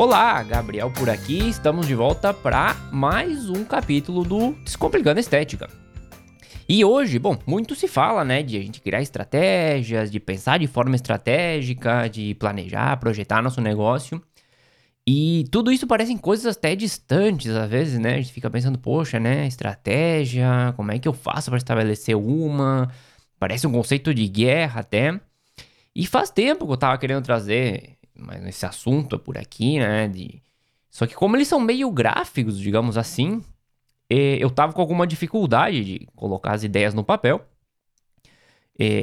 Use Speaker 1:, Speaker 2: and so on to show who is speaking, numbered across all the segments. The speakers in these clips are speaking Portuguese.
Speaker 1: Olá, Gabriel por aqui. Estamos de volta para mais um capítulo do Descomplicando Estética. E hoje, bom, muito se fala, né, de a gente criar estratégias, de pensar de forma estratégica, de planejar, projetar nosso negócio. E tudo isso parecem coisas até distantes, às vezes, né? A gente fica pensando, poxa, né, estratégia, como é que eu faço para estabelecer uma? Parece um conceito de guerra até. E faz tempo que eu tava querendo trazer mas esse assunto é por aqui, né? De... Só que como eles são meio gráficos, digamos assim, eu tava com alguma dificuldade de colocar as ideias no papel.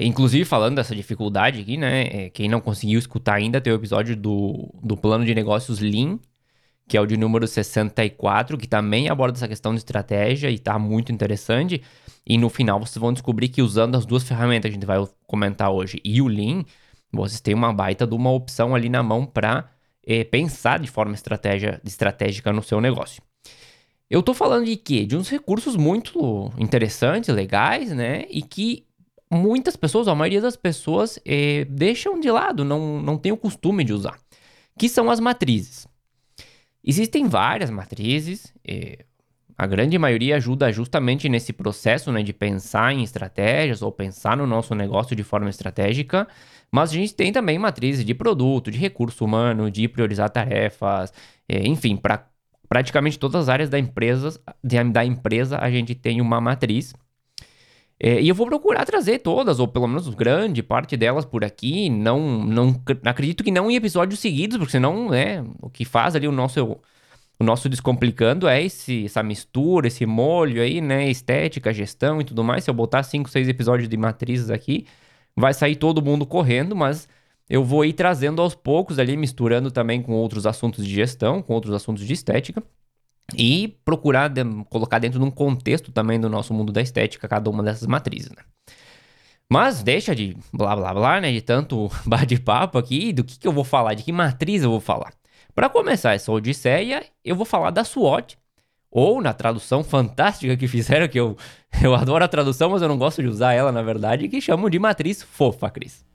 Speaker 1: inclusive, falando dessa dificuldade aqui, né? quem não conseguiu escutar ainda, tem o episódio do, do plano de negócios Lean, que é o de número 64, que também aborda essa questão de estratégia e tá muito interessante. E no final vocês vão descobrir que usando as duas ferramentas que a gente vai comentar hoje e o Lean, vocês têm uma baita de uma opção ali na mão para é, pensar de forma estratégia, estratégica no seu negócio. Eu estou falando de quê? De uns recursos muito interessantes, legais, né? E que muitas pessoas, a maioria das pessoas, é, deixam de lado, não, não tem o costume de usar. Que são as matrizes. Existem várias matrizes, é, a grande maioria ajuda justamente nesse processo né, de pensar em estratégias ou pensar no nosso negócio de forma estratégica. Mas a gente tem também matrizes de produto, de recurso humano, de priorizar tarefas, é, enfim, para praticamente todas as áreas da empresa, da empresa a gente tem uma matriz. É, e eu vou procurar trazer todas, ou pelo menos grande parte delas por aqui. Não, não acredito que não em episódios seguidos, porque senão, né, o que faz ali o nosso o nosso descomplicando é esse, essa mistura, esse molho aí, né, estética, gestão e tudo mais. Se eu botar 5, 6 episódios de matrizes aqui, vai sair todo mundo correndo, mas eu vou ir trazendo aos poucos ali, misturando também com outros assuntos de gestão, com outros assuntos de estética. E procurar de, colocar dentro de um contexto também do nosso mundo da estética cada uma dessas matrizes, né? Mas deixa de blá blá blá, né? De tanto bate-papo aqui, do que, que eu vou falar, de que matriz eu vou falar. Para começar essa odisseia, eu vou falar da SWOT, ou na tradução fantástica que fizeram, que eu, eu adoro a tradução, mas eu não gosto de usar ela, na verdade, que chamam de matriz fofa, Cris.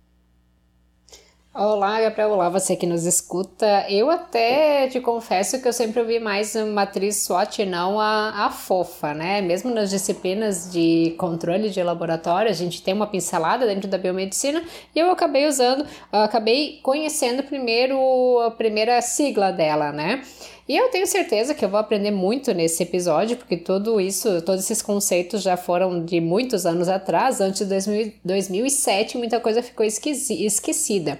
Speaker 2: Olá, Gabriel. Olá, você que nos escuta. Eu até te confesso que eu sempre ouvi mais matriz SWOT, não a, a fofa, né? Mesmo nas disciplinas de controle de laboratório, a gente tem uma pincelada dentro da biomedicina e eu acabei usando, acabei conhecendo primeiro a primeira sigla dela, né? E eu tenho certeza que eu vou aprender muito nesse episódio, porque tudo isso, todos esses conceitos já foram de muitos anos atrás, antes de 2000, 2007, muita coisa ficou esquecida.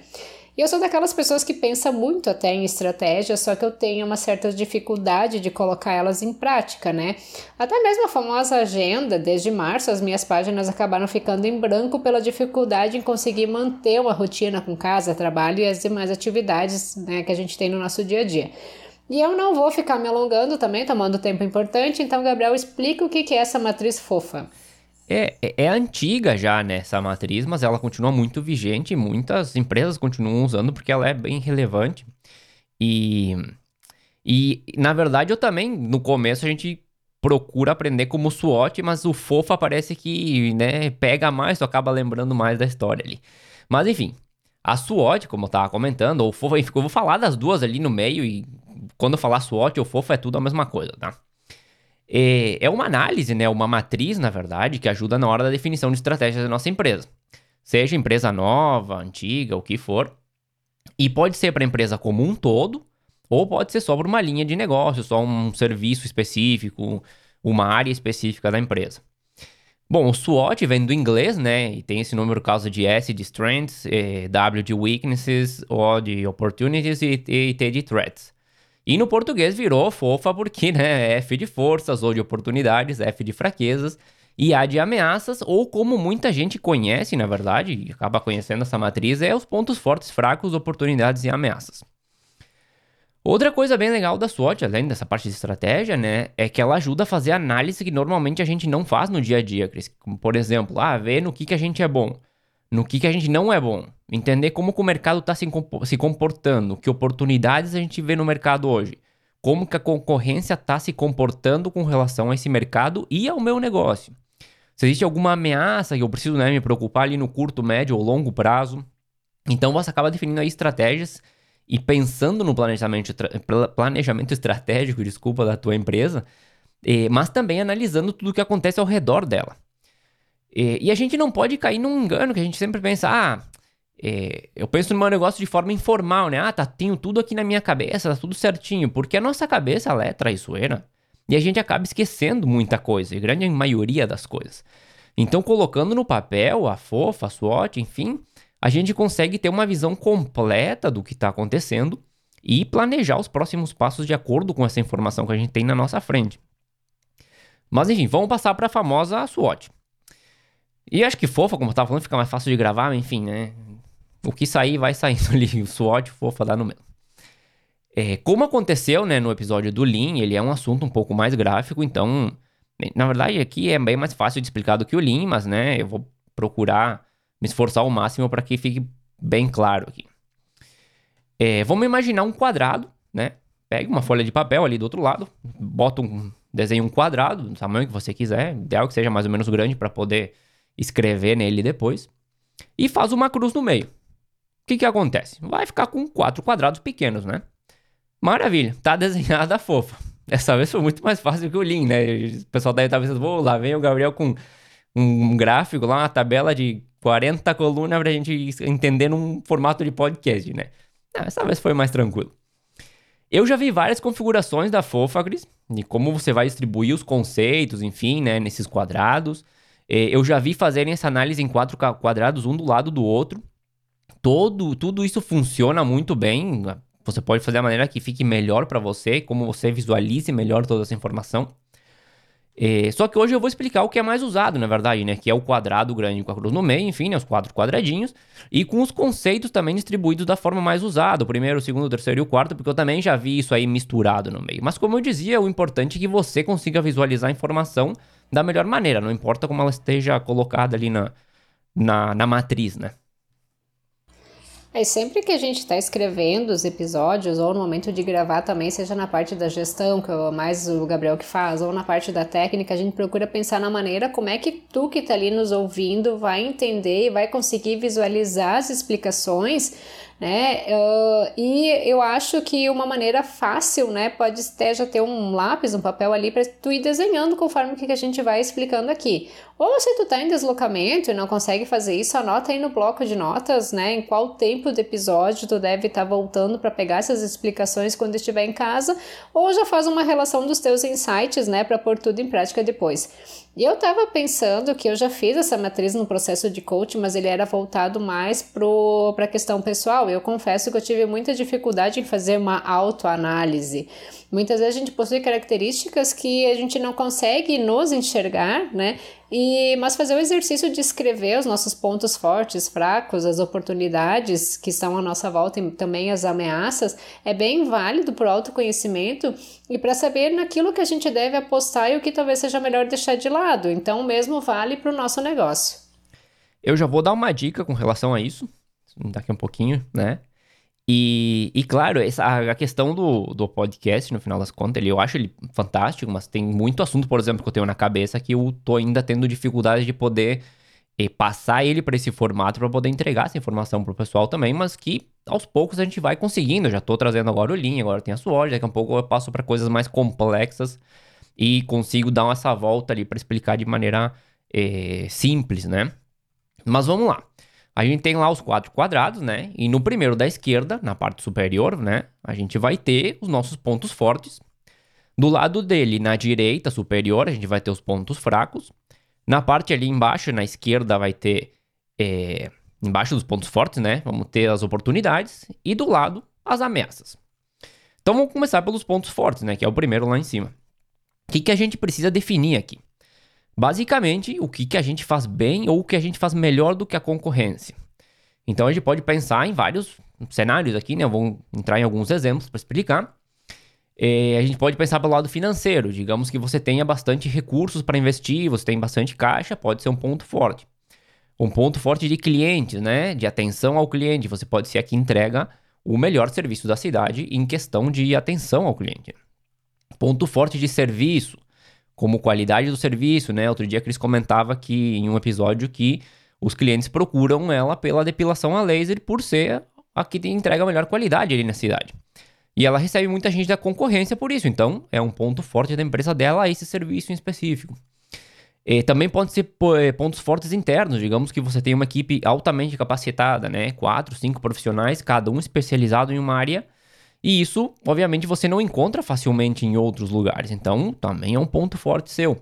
Speaker 2: E eu sou daquelas pessoas que pensam muito até em estratégia, só que eu tenho uma certa dificuldade de colocar elas em prática, né? Até mesmo a famosa agenda, desde março, as minhas páginas acabaram ficando em branco pela dificuldade em conseguir manter uma rotina com casa, trabalho e as demais atividades né, que a gente tem no nosso dia a dia. E eu não vou ficar me alongando também, tomando tempo importante, então, Gabriel, explica o que é essa matriz fofa.
Speaker 1: É, é, é, antiga já, né, essa matriz, mas ela continua muito vigente e muitas empresas continuam usando porque ela é bem relevante. E, e na verdade, eu também, no começo, a gente procura aprender como SWOT, mas o fofa parece que, né, pega mais, tu acaba lembrando mais da história ali. Mas enfim, a SWOT, como eu tava comentando, ou fofa, eu vou falar das duas ali no meio e quando eu falar SWOT ou fofo é tudo a mesma coisa, tá? É, é uma análise, né? Uma matriz, na verdade, que ajuda na hora da definição de estratégias da nossa empresa. Seja empresa nova, antiga, o que for. E pode ser para a empresa como um todo, ou pode ser só para uma linha de negócio, só um serviço específico, uma área específica da empresa. Bom, o SWOT vem do inglês, né? E tem esse número por causa de S de strengths, W de weaknesses, O de opportunities e T de threats. E no português virou fofa porque, né, F de forças ou de oportunidades, F de fraquezas e A de ameaças, ou como muita gente conhece, na verdade, e acaba conhecendo essa matriz, é os pontos fortes, fracos, oportunidades e ameaças. Outra coisa bem legal da SWOT, além dessa parte de estratégia, né, é que ela ajuda a fazer análise que normalmente a gente não faz no dia a dia, Cris. Como, por exemplo, ah, ver no que, que a gente é bom no que, que a gente não é bom. Entender como que o mercado está se, se comportando, que oportunidades a gente vê no mercado hoje. Como que a concorrência está se comportando com relação a esse mercado e ao meu negócio. Se existe alguma ameaça que eu preciso né, me preocupar ali no curto, médio ou longo prazo. Então você acaba definindo aí estratégias e pensando no planejamento, planejamento estratégico, desculpa, da tua empresa, eh, mas também analisando tudo o que acontece ao redor dela. Eh, e a gente não pode cair num engano que a gente sempre pensa, ah, eh, eu penso no meu negócio de forma informal, né? Ah, tá, tenho tudo aqui na minha cabeça, tá tudo certinho, porque a nossa cabeça, ela é traiçoeira. E a gente acaba esquecendo muita coisa, a grande maioria das coisas. Então, colocando no papel a fofa, a SWOT, enfim, a gente consegue ter uma visão completa do que está acontecendo e planejar os próximos passos de acordo com essa informação que a gente tem na nossa frente. Mas enfim, vamos passar para a famosa SWOT. E acho que fofa, como eu estava falando, fica mais fácil de gravar, enfim, né? O que sair, vai saindo ali. O SWOT, fofa, dá no mesmo. É, como aconteceu né, no episódio do Lean, ele é um assunto um pouco mais gráfico, então, na verdade, aqui é bem mais fácil de explicar do que o Lean, mas né, eu vou procurar me esforçar ao máximo para que fique bem claro aqui. É, vamos imaginar um quadrado, né? Pega uma folha de papel ali do outro lado, bota um desenho um quadrado, do tamanho que você quiser, ideal que seja mais ou menos grande para poder escrever nele depois, e faz uma cruz no meio. O que que acontece? Vai ficar com quatro quadrados pequenos, né? Maravilha, tá desenhada fofa. Dessa vez foi muito mais fácil que o Lean, né? O pessoal deve estar pensando, vou lá vem o Gabriel com um gráfico lá, uma tabela de 40 colunas pra gente entender num formato de podcast, né? Não, essa vez foi mais tranquilo. Eu já vi várias configurações da Fofagris, de como você vai distribuir os conceitos, enfim, né, nesses quadrados. Eu já vi fazerem essa análise em quatro quadrados, um do lado do outro. Todo, tudo isso funciona muito bem. Você pode fazer da maneira que fique melhor para você, como você visualize melhor toda essa informação. É, só que hoje eu vou explicar o que é mais usado, na verdade, né? Que é o quadrado grande com a cruz no meio, enfim, né? Os quatro quadradinhos. E com os conceitos também distribuídos da forma mais usada. O primeiro, o segundo, o terceiro e o quarto, porque eu também já vi isso aí misturado no meio. Mas como eu dizia, o importante é que você consiga visualizar a informação da melhor maneira. Não importa como ela esteja colocada ali na, na, na matriz, né?
Speaker 2: É, sempre que a gente está escrevendo os episódios, ou no momento de gravar também, seja na parte da gestão, que é mais o Gabriel que faz, ou na parte da técnica, a gente procura pensar na maneira como é que tu que está ali nos ouvindo vai entender e vai conseguir visualizar as explicações né? Uh, e eu acho que uma maneira fácil, né, pode até já ter um lápis, um papel ali para tu ir desenhando conforme o que a gente vai explicando aqui. Ou se tu tá em deslocamento e não consegue fazer isso, anota aí no bloco de notas, né, em qual tempo do episódio tu deve estar tá voltando para pegar essas explicações quando estiver em casa, ou já faz uma relação dos teus insights, né, para pôr tudo em prática depois. E eu estava pensando que eu já fiz essa matriz no processo de coaching, mas ele era voltado mais para a questão pessoal. Eu confesso que eu tive muita dificuldade em fazer uma autoanálise. Muitas vezes a gente possui características que a gente não consegue nos enxergar, né? E, mas fazer o exercício de escrever os nossos pontos fortes, fracos, as oportunidades que estão à nossa volta e também as ameaças, é bem válido para o autoconhecimento e para saber naquilo que a gente deve apostar e o que talvez seja melhor deixar de lado. Então, o mesmo vale para o nosso negócio.
Speaker 1: Eu já vou dar uma dica com relação a isso, daqui a um pouquinho, né? E, e claro, essa, a questão do, do podcast, no final das contas, ele, eu acho ele fantástico, mas tem muito assunto, por exemplo, que eu tenho na cabeça que eu tô ainda tendo dificuldade de poder eh, passar ele para esse formato para poder entregar essa informação pro pessoal também, mas que aos poucos a gente vai conseguindo. Eu já tô trazendo agora o Lean, agora tem a SWOT, daqui a pouco eu passo para coisas mais complexas e consigo dar essa volta ali para explicar de maneira eh, simples, né? Mas vamos lá. A gente tem lá os quatro quadrados, né? E no primeiro da esquerda, na parte superior, né? A gente vai ter os nossos pontos fortes. Do lado dele, na direita superior, a gente vai ter os pontos fracos. Na parte ali embaixo, na esquerda, vai ter. É, embaixo dos pontos fortes, né? Vamos ter as oportunidades. E do lado, as ameaças. Então vamos começar pelos pontos fortes, né? Que é o primeiro lá em cima. O que, que a gente precisa definir aqui? Basicamente, o que, que a gente faz bem ou o que a gente faz melhor do que a concorrência. Então a gente pode pensar em vários cenários aqui, né? Eu vou entrar em alguns exemplos para explicar. É, a gente pode pensar pelo lado financeiro. Digamos que você tenha bastante recursos para investir, você tem bastante caixa, pode ser um ponto forte. Um ponto forte de clientes, né? De atenção ao cliente. Você pode ser a que entrega o melhor serviço da cidade em questão de atenção ao cliente. Ponto forte de serviço como qualidade do serviço, né? Outro dia a Cris comentava que em um episódio que os clientes procuram ela pela depilação a laser por ser a que entrega a melhor qualidade ali na cidade. E ela recebe muita gente da concorrência por isso. Então, é um ponto forte da empresa dela esse serviço em específico. E também pode ser eh, pontos fortes internos. Digamos que você tem uma equipe altamente capacitada, né? Quatro, cinco profissionais, cada um especializado em uma área. E isso, obviamente, você não encontra facilmente em outros lugares. Então, também é um ponto forte seu.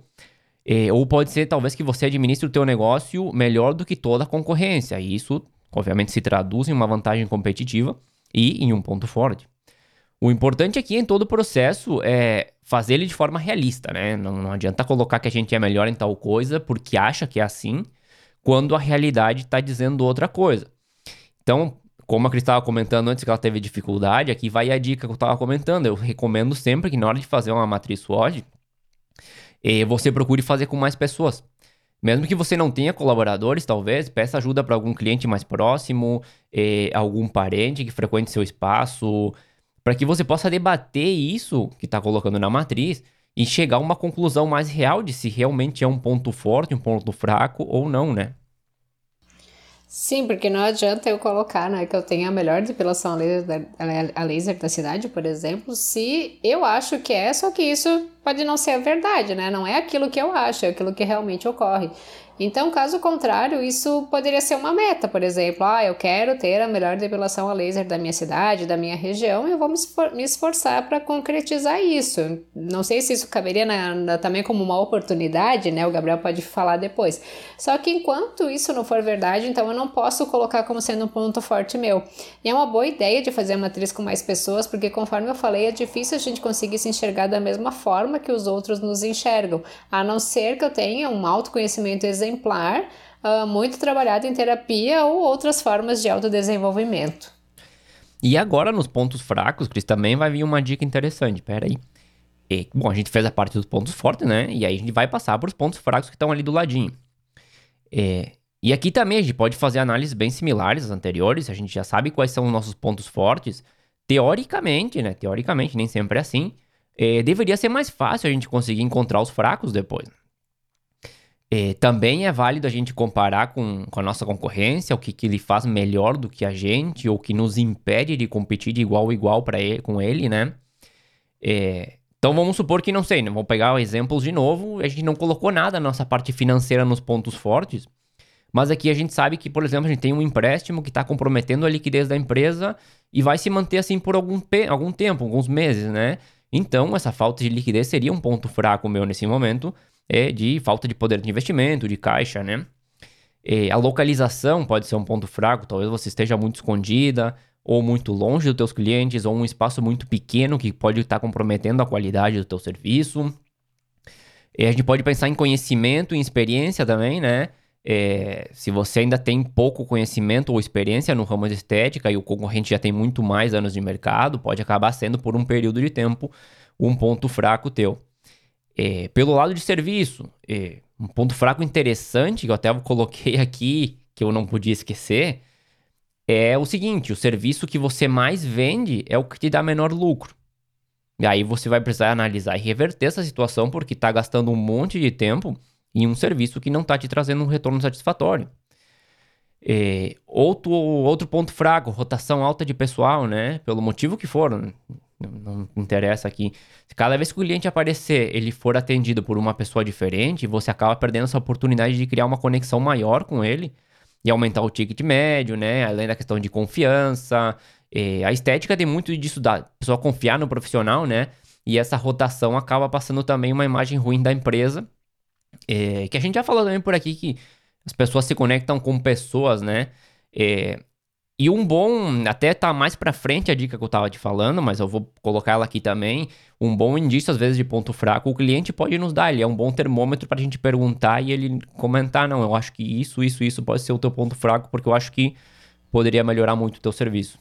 Speaker 1: E, ou pode ser, talvez, que você administre o teu negócio melhor do que toda a concorrência. E isso, obviamente, se traduz em uma vantagem competitiva e em um ponto forte. O importante aqui em todo o processo é fazer ele de forma realista, né? Não, não adianta colocar que a gente é melhor em tal coisa porque acha que é assim, quando a realidade está dizendo outra coisa. Então, como a Cris estava comentando antes que ela teve dificuldade, aqui vai a dica que eu estava comentando. Eu recomendo sempre que na hora de fazer uma matriz SWOT, eh, você procure fazer com mais pessoas. Mesmo que você não tenha colaboradores, talvez, peça ajuda para algum cliente mais próximo, eh, algum parente que frequente seu espaço, para que você possa debater isso que está colocando na matriz e chegar a uma conclusão mais real de se realmente é um ponto forte, um ponto fraco ou não, né?
Speaker 2: Sim, porque não adianta eu colocar né, que eu tenho a melhor depilação a laser, a laser da cidade, por exemplo, se eu acho que é, só que isso pode não ser a verdade, né? Não é aquilo que eu acho, é aquilo que realmente ocorre. Então, caso contrário, isso poderia ser uma meta, por exemplo, ah, eu quero ter a melhor depilação a laser da minha cidade, da minha região, eu vou me esforçar para concretizar isso. Não sei se isso caberia na, na, também como uma oportunidade, né? O Gabriel pode falar depois. Só que enquanto isso não for verdade, então eu não posso colocar como sendo um ponto forte meu. E é uma boa ideia de fazer a matriz com mais pessoas, porque conforme eu falei, é difícil a gente conseguir se enxergar da mesma forma que os outros nos enxergam, a não ser que eu tenha um autoconhecimento exemplar exemplar, uh, muito trabalhado em terapia ou outras formas de autodesenvolvimento.
Speaker 1: E agora, nos pontos fracos, Cris, também vai vir uma dica interessante. Pera aí. E, bom, a gente fez a parte dos pontos fortes, né? E aí a gente vai passar para os pontos fracos que estão ali do ladinho. É, e aqui também a gente pode fazer análises bem similares às anteriores. A gente já sabe quais são os nossos pontos fortes. Teoricamente, né? Teoricamente, nem sempre é assim. É, deveria ser mais fácil a gente conseguir encontrar os fracos depois. É, também é válido a gente comparar com, com a nossa concorrência, o que, que ele faz melhor do que a gente, ou que nos impede de competir de igual a igual para ele, com ele, né? É, então vamos supor que, não sei, né? vamos pegar exemplos de novo, a gente não colocou nada na nossa parte financeira nos pontos fortes, mas aqui a gente sabe que, por exemplo, a gente tem um empréstimo que está comprometendo a liquidez da empresa e vai se manter assim por algum, algum tempo, alguns meses, né? Então, essa falta de liquidez seria um ponto fraco meu nesse momento, é, de falta de poder de investimento, de caixa, né? É, a localização pode ser um ponto fraco, talvez você esteja muito escondida ou muito longe dos teus clientes ou um espaço muito pequeno que pode estar comprometendo a qualidade do teu serviço. A gente pode pensar em conhecimento e experiência também, né? É, se você ainda tem pouco conhecimento ou experiência no ramo de estética e o concorrente já tem muito mais anos de mercado, pode acabar sendo por um período de tempo um ponto fraco teu. É, pelo lado de serviço, é, um ponto fraco interessante que eu até coloquei aqui, que eu não podia esquecer, é o seguinte: o serviço que você mais vende é o que te dá menor lucro. E aí você vai precisar analisar e reverter essa situação porque está gastando um monte de tempo em um serviço que não está te trazendo um retorno satisfatório. É, outro, outro ponto fraco, rotação alta de pessoal, né? Pelo motivo que for, não, não interessa aqui. Cada vez que o cliente aparecer, ele for atendido por uma pessoa diferente, você acaba perdendo essa oportunidade de criar uma conexão maior com ele e aumentar o ticket médio, né? Além da questão de confiança. É, a estética tem muito disso da pessoa confiar no profissional, né? E essa rotação acaba passando também uma imagem ruim da empresa. É, que a gente já falou também por aqui que as pessoas se conectam com pessoas, né? É, e um bom, até tá mais para frente a dica que eu tava te falando, mas eu vou colocar ela aqui também. Um bom indício, às vezes, de ponto fraco, o cliente pode nos dar. Ele é um bom termômetro pra gente perguntar e ele comentar: não, eu acho que isso, isso, isso pode ser o teu ponto fraco, porque eu acho que poderia melhorar muito o teu serviço.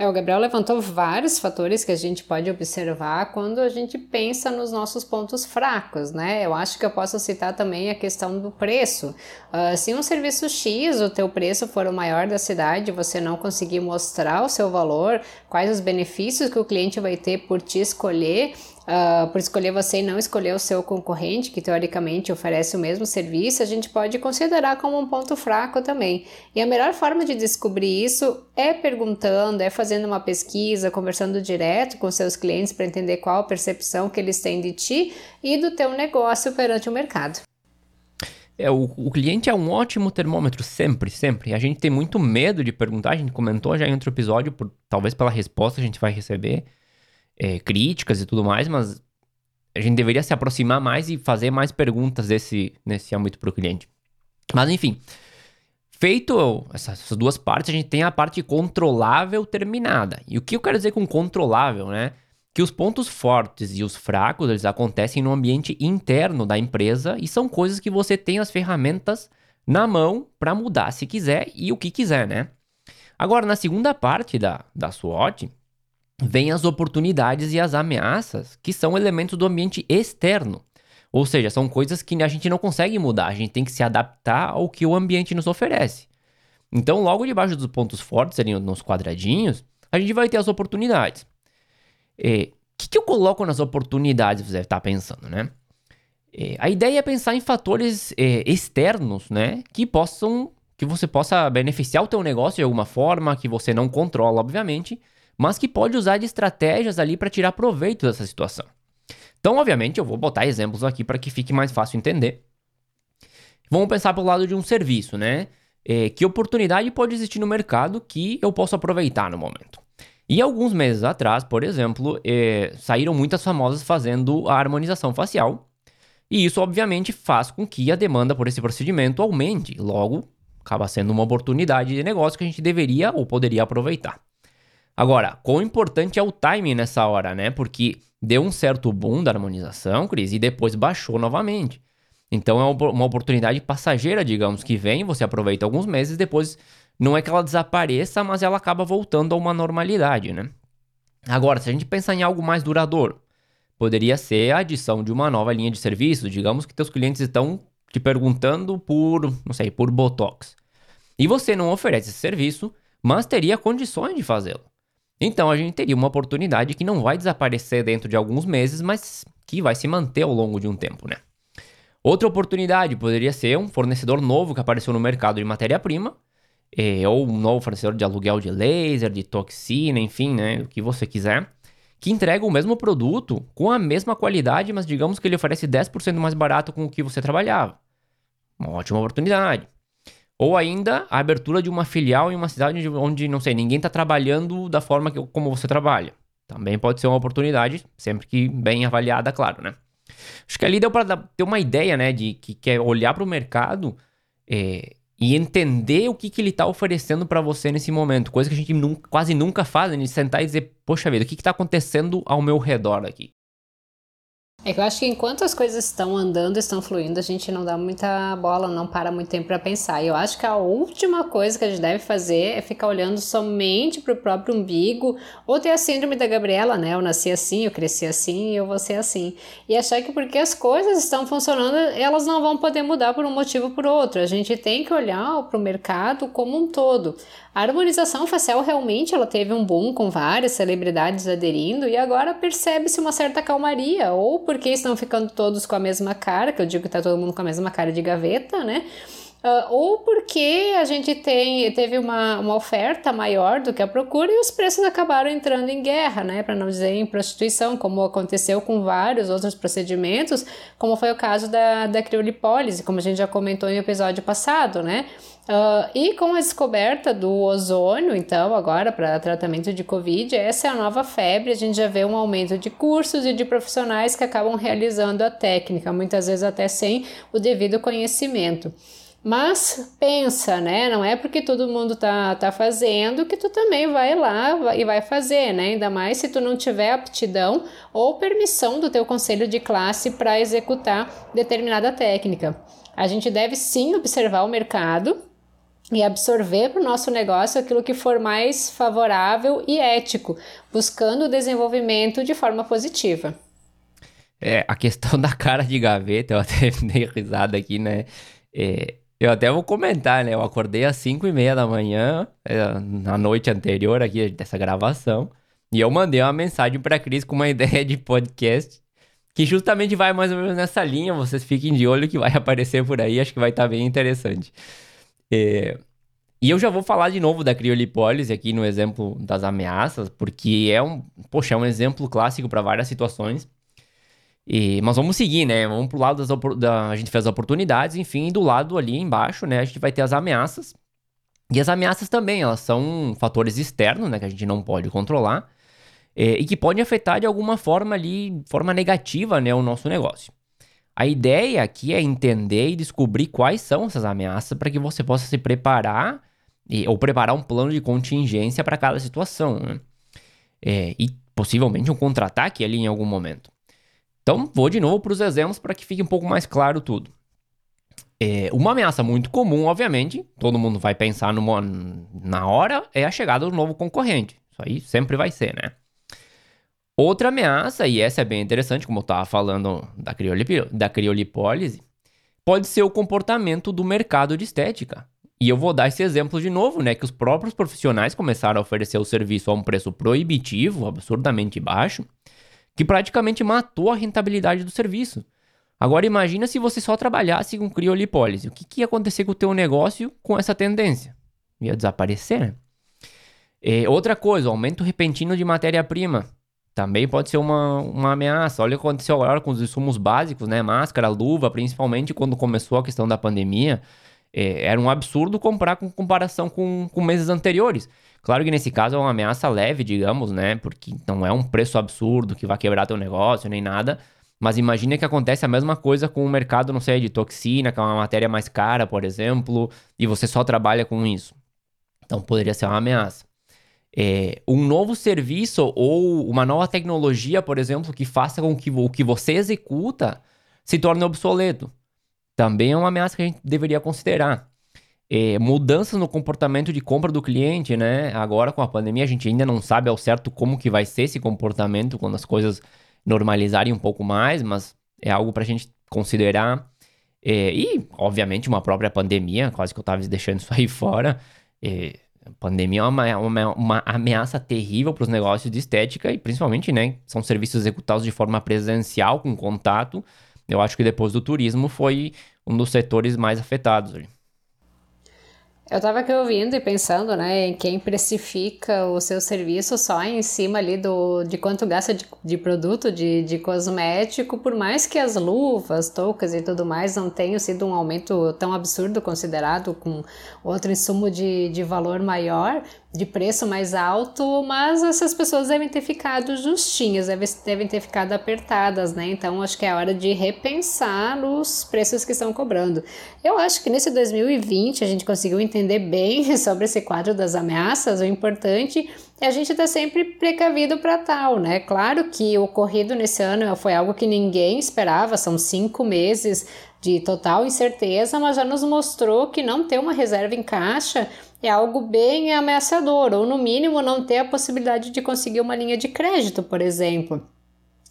Speaker 2: É, o Gabriel levantou vários fatores que a gente pode observar quando a gente pensa nos nossos pontos fracos, né? Eu acho que eu posso citar também a questão do preço. Uh, se um serviço X, o teu preço for o maior da cidade, você não conseguir mostrar o seu valor, quais os benefícios que o cliente vai ter por te escolher, uh, por escolher você e não escolher o seu concorrente, que teoricamente oferece o mesmo serviço, a gente pode considerar como um ponto fraco também. E a melhor forma de descobrir isso é perguntando, é fazendo uma pesquisa, conversando direto com seus clientes para entender qual a percepção que eles têm de ti e do teu negócio perante o mercado.
Speaker 1: É, o, o, cliente é um ótimo termômetro, sempre, sempre. A gente tem muito medo de perguntar, a gente comentou já em outro episódio, por, talvez pela resposta a gente vai receber é, críticas e tudo mais, mas a gente deveria se aproximar mais e fazer mais perguntas desse, nesse âmbito para o cliente. Mas enfim, feito essas, duas partes, a gente tem a parte controlável terminada. E o que eu quero dizer com controlável, né? que os pontos fortes e os fracos eles acontecem no ambiente interno da empresa e são coisas que você tem as ferramentas na mão para mudar se quiser e o que quiser, né? Agora, na segunda parte da, da SWOT, vem as oportunidades e as ameaças, que são elementos do ambiente externo. Ou seja, são coisas que a gente não consegue mudar, a gente tem que se adaptar ao que o ambiente nos oferece. Então, logo debaixo dos pontos fortes, ali nos quadradinhos, a gente vai ter as oportunidades. O é, que, que, eu coloco nas oportunidades, você deve estar pensando, né? É, a ideia é pensar em fatores é, externos, né? Que possam, que você possa beneficiar o teu negócio de alguma forma, que você não controla, obviamente, mas que pode usar de estratégias ali para tirar proveito dessa situação. Então, obviamente, eu vou botar exemplos aqui para que fique mais fácil entender. Vamos pensar pelo lado de um serviço, né? É, que oportunidade pode existir no mercado que eu posso aproveitar no momento? E alguns meses atrás, por exemplo, eh, saíram muitas famosas fazendo a harmonização facial. E isso, obviamente, faz com que a demanda por esse procedimento aumente. Logo, acaba sendo uma oportunidade de negócio que a gente deveria ou poderia aproveitar. Agora, quão importante é o timing nessa hora, né? Porque deu um certo boom da harmonização, Cris, e depois baixou novamente. Então é uma oportunidade passageira, digamos, que vem, você aproveita alguns meses, depois não é que ela desapareça, mas ela acaba voltando a uma normalidade, né? Agora, se a gente pensar em algo mais duradouro, poderia ser a adição de uma nova linha de serviço. Digamos que teus clientes estão te perguntando por, não sei, por Botox. E você não oferece esse serviço, mas teria condições de fazê-lo. Então a gente teria uma oportunidade que não vai desaparecer dentro de alguns meses, mas que vai se manter ao longo de um tempo, né? Outra oportunidade poderia ser um fornecedor novo que apareceu no mercado de matéria-prima é, ou um novo fornecedor de aluguel de laser, de toxina, enfim, né, o que você quiser, que entrega o mesmo produto com a mesma qualidade, mas digamos que ele oferece 10% mais barato com o que você trabalhava. Uma ótima oportunidade. Ou ainda a abertura de uma filial em uma cidade onde, não sei, ninguém está trabalhando da forma que, como você trabalha. Também pode ser uma oportunidade, sempre que bem avaliada, claro, né? Acho que ali deu para ter uma ideia, né, de que quer olhar para o mercado é, e entender o que, que ele está oferecendo para você nesse momento. Coisa que a gente nunca, quase nunca faz, né? De sentar e dizer, poxa vida, o que está acontecendo ao meu redor aqui?
Speaker 2: É que eu acho que enquanto as coisas estão andando, estão fluindo, a gente não dá muita bola, não para muito tempo para pensar. E eu acho que a última coisa que a gente deve fazer é ficar olhando somente para o próprio umbigo, ou ter a síndrome da Gabriela, né? Eu nasci assim, eu cresci assim, eu vou ser assim. E achar que porque as coisas estão funcionando, elas não vão poder mudar por um motivo ou por outro. A gente tem que olhar para o mercado como um todo. A harmonização facial realmente ela teve um boom com várias celebridades aderindo e agora percebe-se uma certa calmaria, ou porque estão ficando todos com a mesma cara, que eu digo que está todo mundo com a mesma cara de gaveta, né? Uh, ou porque a gente tem, teve uma, uma oferta maior do que a procura e os preços acabaram entrando em guerra, né? Para não dizer em prostituição, como aconteceu com vários outros procedimentos, como foi o caso da, da criolipólise, como a gente já comentou em episódio passado, né? Uh, e com a descoberta do ozônio, então, agora para tratamento de Covid, essa é a nova febre. A gente já vê um aumento de cursos e de profissionais que acabam realizando a técnica, muitas vezes até sem o devido conhecimento. Mas pensa, né? Não é porque todo mundo tá, tá fazendo que tu também vai lá e vai fazer, né? Ainda mais se tu não tiver aptidão ou permissão do teu conselho de classe para executar determinada técnica. A gente deve sim observar o mercado e absorver para o nosso negócio aquilo que for mais favorável e ético, buscando o desenvolvimento de forma positiva.
Speaker 1: É, a questão da cara de gaveta, eu até dei risada aqui, né? É, eu até vou comentar, né? Eu acordei às 5 e meia da manhã, é, na noite anterior aqui dessa gravação. E eu mandei uma mensagem pra Cris com uma ideia de podcast que justamente vai mais ou menos nessa linha. Vocês fiquem de olho que vai aparecer por aí, acho que vai estar tá bem interessante. É... E eu já vou falar de novo da criolipólise aqui no exemplo das ameaças, porque é um, poxa, é um exemplo clássico para várias situações. E, mas vamos seguir, né? Vamos pro lado das da, a gente fez as oportunidades, enfim, do lado ali embaixo, né, a gente vai ter as ameaças. E as ameaças também, elas são fatores externos, né, que a gente não pode controlar é, e que podem afetar de alguma forma ali, forma negativa, né, o nosso negócio. A ideia aqui é entender e descobrir quais são essas ameaças para que você possa se preparar e, ou preparar um plano de contingência para cada situação. Né? É, e possivelmente um contra-ataque ali em algum momento. Então, vou de novo para os exemplos para que fique um pouco mais claro tudo. É, uma ameaça muito comum, obviamente, todo mundo vai pensar numa, na hora, é a chegada do novo concorrente. Isso aí sempre vai ser, né? Outra ameaça, e essa é bem interessante, como eu estava falando da, criolip da criolipólise, pode ser o comportamento do mercado de estética. E eu vou dar esse exemplo de novo, né? Que os próprios profissionais começaram a oferecer o serviço a um preço proibitivo, absurdamente baixo, que praticamente matou a rentabilidade do serviço. Agora imagina se você só trabalhasse com criolipólise. O que, que ia acontecer com o teu negócio com essa tendência? Ia desaparecer, né? É, outra coisa, aumento repentino de matéria-prima. Também pode ser uma, uma ameaça. Olha o que aconteceu agora com os insumos básicos, né? Máscara, luva, principalmente quando começou a questão da pandemia. É, era um absurdo comprar com comparação com, com meses anteriores. Claro que nesse caso é uma ameaça leve, digamos, né? Porque não é um preço absurdo que vai quebrar teu negócio nem nada. Mas imagine que acontece a mesma coisa com o mercado, não sei, de toxina, que é uma matéria mais cara, por exemplo, e você só trabalha com isso. Então poderia ser uma ameaça é, um novo serviço ou uma nova tecnologia, por exemplo, que faça com que o que você executa se torne obsoleto. Também é uma ameaça que a gente deveria considerar. É, mudanças no comportamento de compra do cliente, né? Agora com a pandemia a gente ainda não sabe ao certo como que vai ser esse comportamento quando as coisas normalizarem um pouco mais, mas é algo para a gente considerar. É, e, obviamente, uma própria pandemia, quase que eu estava deixando isso aí fora. É, a pandemia é uma, uma, uma ameaça terrível para os negócios de estética e principalmente, né, são serviços executados de forma presencial, com contato. Eu acho que depois do turismo foi um dos setores mais afetados. Ali.
Speaker 2: Eu estava aqui ouvindo e pensando, né, em quem precifica o seu serviço só em cima ali do, de quanto gasta de, de produto, de, de cosmético, por mais que as luvas, toucas e tudo mais não tenham sido um aumento tão absurdo considerado com outro insumo de, de valor maior, de preço mais alto, mas essas pessoas devem ter ficado justinhas, devem ter ficado apertadas, né? Então acho que é hora de repensar nos preços que estão cobrando. Eu acho que nesse 2020 a gente conseguiu entender bem sobre esse quadro das ameaças. O importante é a gente estar tá sempre precavido para tal, né? Claro que o ocorrido nesse ano foi algo que ninguém esperava, são cinco meses de total incerteza, mas já nos mostrou que não ter uma reserva em caixa é algo bem ameaçador, ou no mínimo não ter a possibilidade de conseguir uma linha de crédito, por exemplo.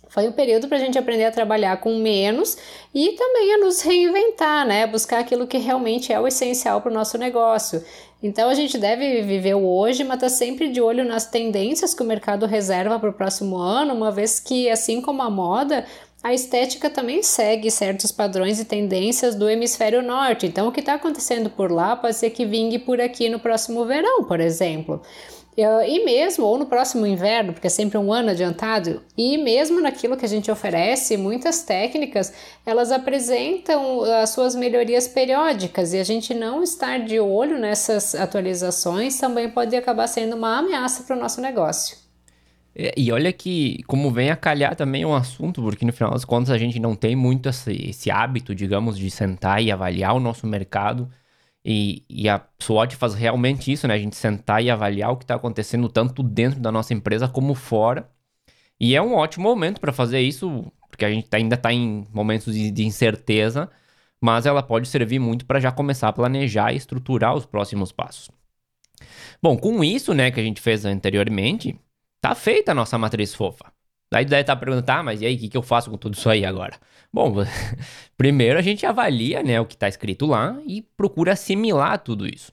Speaker 2: Foi um período para a gente aprender a trabalhar com menos e também a nos reinventar, né? Buscar aquilo que realmente é o essencial para o nosso negócio. Então a gente deve viver o hoje, mas tá sempre de olho nas tendências que o mercado reserva para o próximo ano, uma vez que, assim como a moda, a estética também segue certos padrões e tendências do hemisfério norte, então o que está acontecendo por lá pode ser que vingue por aqui no próximo verão, por exemplo. E mesmo, ou no próximo inverno, porque é sempre um ano adiantado, e mesmo naquilo que a gente oferece, muitas técnicas elas apresentam as suas melhorias periódicas e a gente não estar de olho nessas atualizações também pode acabar sendo uma ameaça para o nosso negócio.
Speaker 1: É, e olha que, como vem a calhar também um assunto, porque no final das contas a gente não tem muito esse, esse hábito, digamos, de sentar e avaliar o nosso mercado. E, e a SWOT faz realmente isso, né? A gente sentar e avaliar o que está acontecendo tanto dentro da nossa empresa como fora. E é um ótimo momento para fazer isso, porque a gente ainda está em momentos de, de incerteza, mas ela pode servir muito para já começar a planejar e estruturar os próximos passos. Bom, com isso, né, que a gente fez anteriormente, Tá feita a nossa matriz fofa. Daí deve estar tá perguntando, tá, mas e aí, o que, que eu faço com tudo isso aí agora? Bom, primeiro a gente avalia né, o que está escrito lá e procura assimilar tudo isso.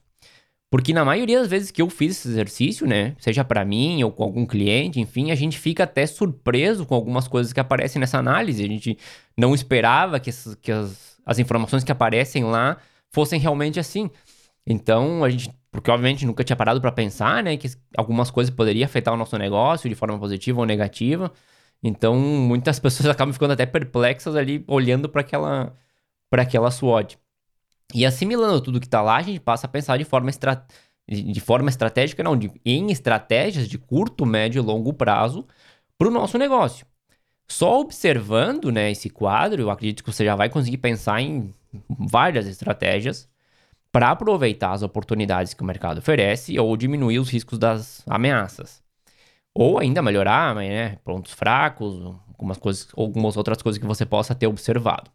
Speaker 1: Porque na maioria das vezes que eu fiz esse exercício, né, seja para mim ou com algum cliente, enfim, a gente fica até surpreso com algumas coisas que aparecem nessa análise. A gente não esperava que, essas, que as, as informações que aparecem lá fossem realmente assim. Então, a gente, porque obviamente nunca tinha parado para pensar, né, que algumas coisas poderiam afetar o nosso negócio de forma positiva ou negativa. Então, muitas pessoas acabam ficando até perplexas ali olhando para aquela para aquela SWOT. E assimilando tudo que está lá, a gente passa a pensar de forma, estra... de forma estratégica, não, de... em estratégias de curto, médio e longo prazo para o nosso negócio. Só observando né, esse quadro, eu acredito que você já vai conseguir pensar em várias estratégias para aproveitar as oportunidades que o mercado oferece ou diminuir os riscos das ameaças. Ou ainda melhorar né, pontos fracos, algumas, coisas, algumas outras coisas que você possa ter observado.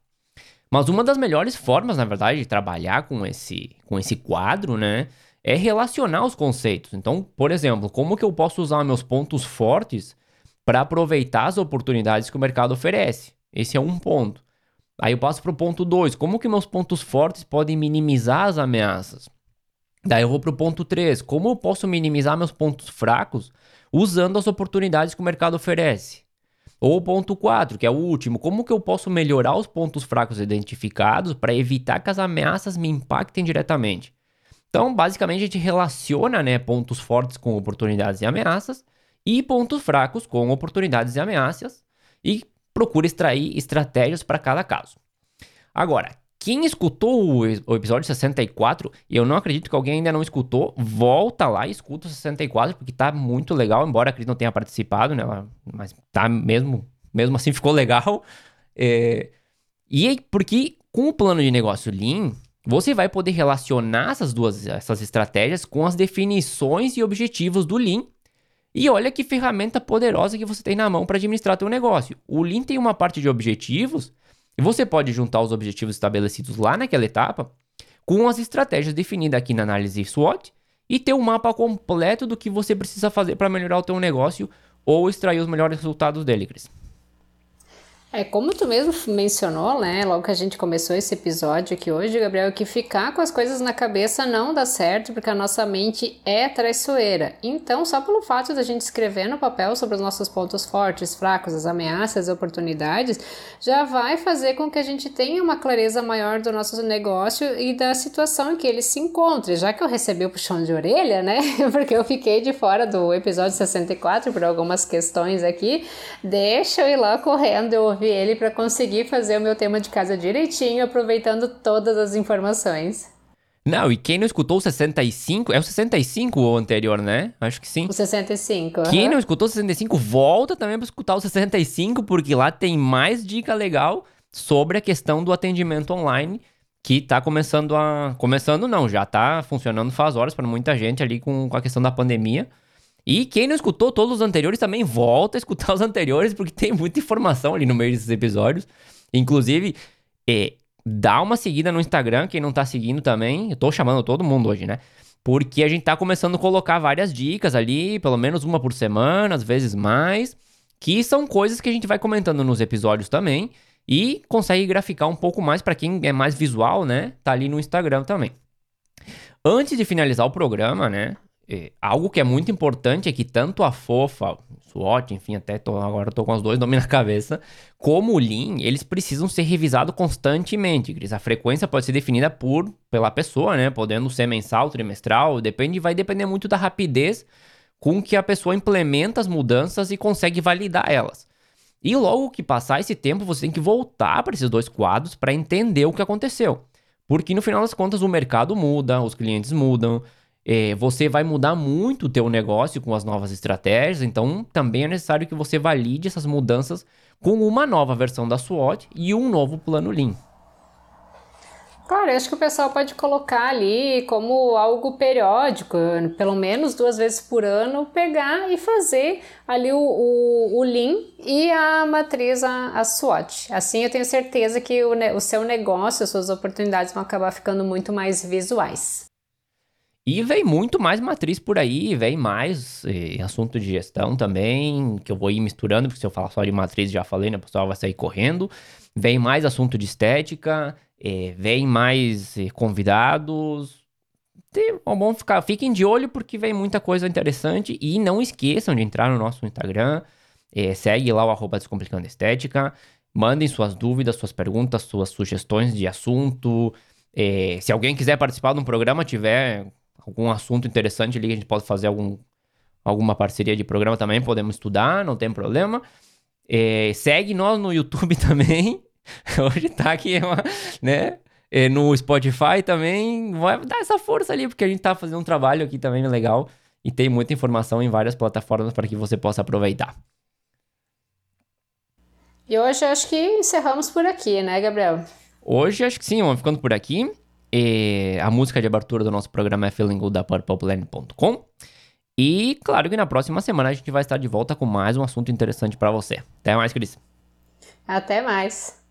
Speaker 1: Mas uma das melhores formas, na verdade, de trabalhar com esse, com esse quadro, né, é relacionar os conceitos. Então, por exemplo, como que eu posso usar meus pontos fortes para aproveitar as oportunidades que o mercado oferece? Esse é um ponto. Aí eu passo para o ponto 2, como que meus pontos fortes podem minimizar as ameaças? Daí eu vou para o ponto 3, como eu posso minimizar meus pontos fracos usando as oportunidades que o mercado oferece? Ou o ponto 4, que é o último, como que eu posso melhorar os pontos fracos identificados para evitar que as ameaças me impactem diretamente? Então, basicamente, a gente relaciona né, pontos fortes com oportunidades e ameaças e pontos fracos com oportunidades e ameaças e procura extrair estratégias para cada caso. Agora, quem escutou o, episódio 64, e eu não acredito que alguém ainda não escutou, volta lá e escuta o 64, porque tá muito legal, embora a Cris não tenha participado, né? Mas tá mesmo, mesmo assim ficou legal. É, e porque com o plano de negócio Lean, você vai poder relacionar essas duas essas estratégias com as definições e objetivos do Lean. E olha que ferramenta poderosa que você tem na mão para administrar seu negócio. O Lean tem uma parte de objetivos e você pode juntar os objetivos estabelecidos lá naquela etapa com as estratégias definidas aqui na análise SWOT e ter um mapa completo do que você precisa fazer para melhorar o teu negócio ou extrair os melhores resultados dele, Cris.
Speaker 2: É, como tu mesmo mencionou, né, logo que a gente começou esse episódio aqui hoje, Gabriel, que ficar com as coisas na cabeça não dá certo, porque a nossa mente é traiçoeira. Então, só pelo fato da gente escrever no papel sobre os nossos pontos fortes, fracos, as ameaças, as oportunidades, já vai fazer com que a gente tenha uma clareza maior do nosso negócio e da situação em que ele se encontre. Já que eu recebi o puxão de orelha, né, porque eu fiquei de fora do episódio 64 por algumas questões aqui, deixa eu ir lá correndo, eu ouvir ele para conseguir fazer o meu tema de casa direitinho, aproveitando todas as informações.
Speaker 1: Não, e quem não escutou o 65, é o 65 o anterior, né? Acho que sim.
Speaker 2: O 65.
Speaker 1: Quem não escutou o 65, volta também para escutar o 65, porque lá tem mais dica legal sobre a questão do atendimento online, que tá começando a. Começando não, já tá funcionando faz horas para muita gente ali com, com a questão da pandemia. E quem não escutou todos os anteriores também volta a escutar os anteriores, porque tem muita informação ali no meio desses episódios. Inclusive, é, dá uma seguida no Instagram, quem não tá seguindo também. Eu tô chamando todo mundo hoje, né? Porque a gente tá começando a colocar várias dicas ali, pelo menos uma por semana, às vezes mais, que são coisas que a gente vai comentando nos episódios também e consegue graficar um pouco mais para quem é mais visual, né? Tá ali no Instagram também. Antes de finalizar o programa, né? É, algo que é muito importante é que tanto a Fofa, SWOT, enfim, até tô, agora tô com os dois nomes na cabeça, como o Lean, eles precisam ser revisados constantemente, Cris. A frequência pode ser definida por pela pessoa, né? Podendo ser mensal, trimestral, depende, vai depender muito da rapidez com que a pessoa implementa as mudanças e consegue validar elas. E logo que passar esse tempo, você tem que voltar para esses dois quadros para entender o que aconteceu. Porque no final das contas o mercado muda, os clientes mudam, é, você vai mudar muito o teu negócio com as novas estratégias, então também é necessário que você valide essas mudanças com uma nova versão da SWOT e um novo plano Lean.
Speaker 2: Claro, eu acho que o pessoal pode colocar ali como algo periódico, pelo menos duas vezes por ano, pegar e fazer ali o, o, o Lean e a matriz, a, a SWOT. Assim eu tenho certeza que o, o seu negócio, as suas oportunidades vão acabar ficando muito mais visuais.
Speaker 1: E vem muito mais matriz por aí, vem mais eh, assunto de gestão também, que eu vou ir misturando, porque se eu falar só de matriz, já falei, né? O pessoal vai sair correndo. Vem mais assunto de estética, eh, vem mais eh, convidados. é bom ficar, fiquem de olho porque vem muita coisa interessante e não esqueçam de entrar no nosso Instagram, segue lá o arroba Descomplicando Estética, mandem suas dúvidas, suas perguntas, suas sugestões de assunto. Se alguém quiser participar de um programa, tiver algum assunto interessante ali, a gente pode fazer algum, alguma parceria de programa também, podemos estudar, não tem problema. É, segue nós no YouTube também. Hoje tá aqui, né? É, no Spotify também. Vai dar essa força ali, porque a gente tá fazendo um trabalho aqui também legal. E tem muita informação em várias plataformas para que você possa aproveitar.
Speaker 2: E hoje acho que encerramos por aqui, né, Gabriel?
Speaker 1: Hoje acho que sim, vamos ficando por aqui. E a música de abertura do nosso programa é Feeling Good da PurplePlan.com. E claro que na próxima semana a gente vai estar de volta com mais um assunto interessante para você. Até mais, Cris.
Speaker 2: Até mais.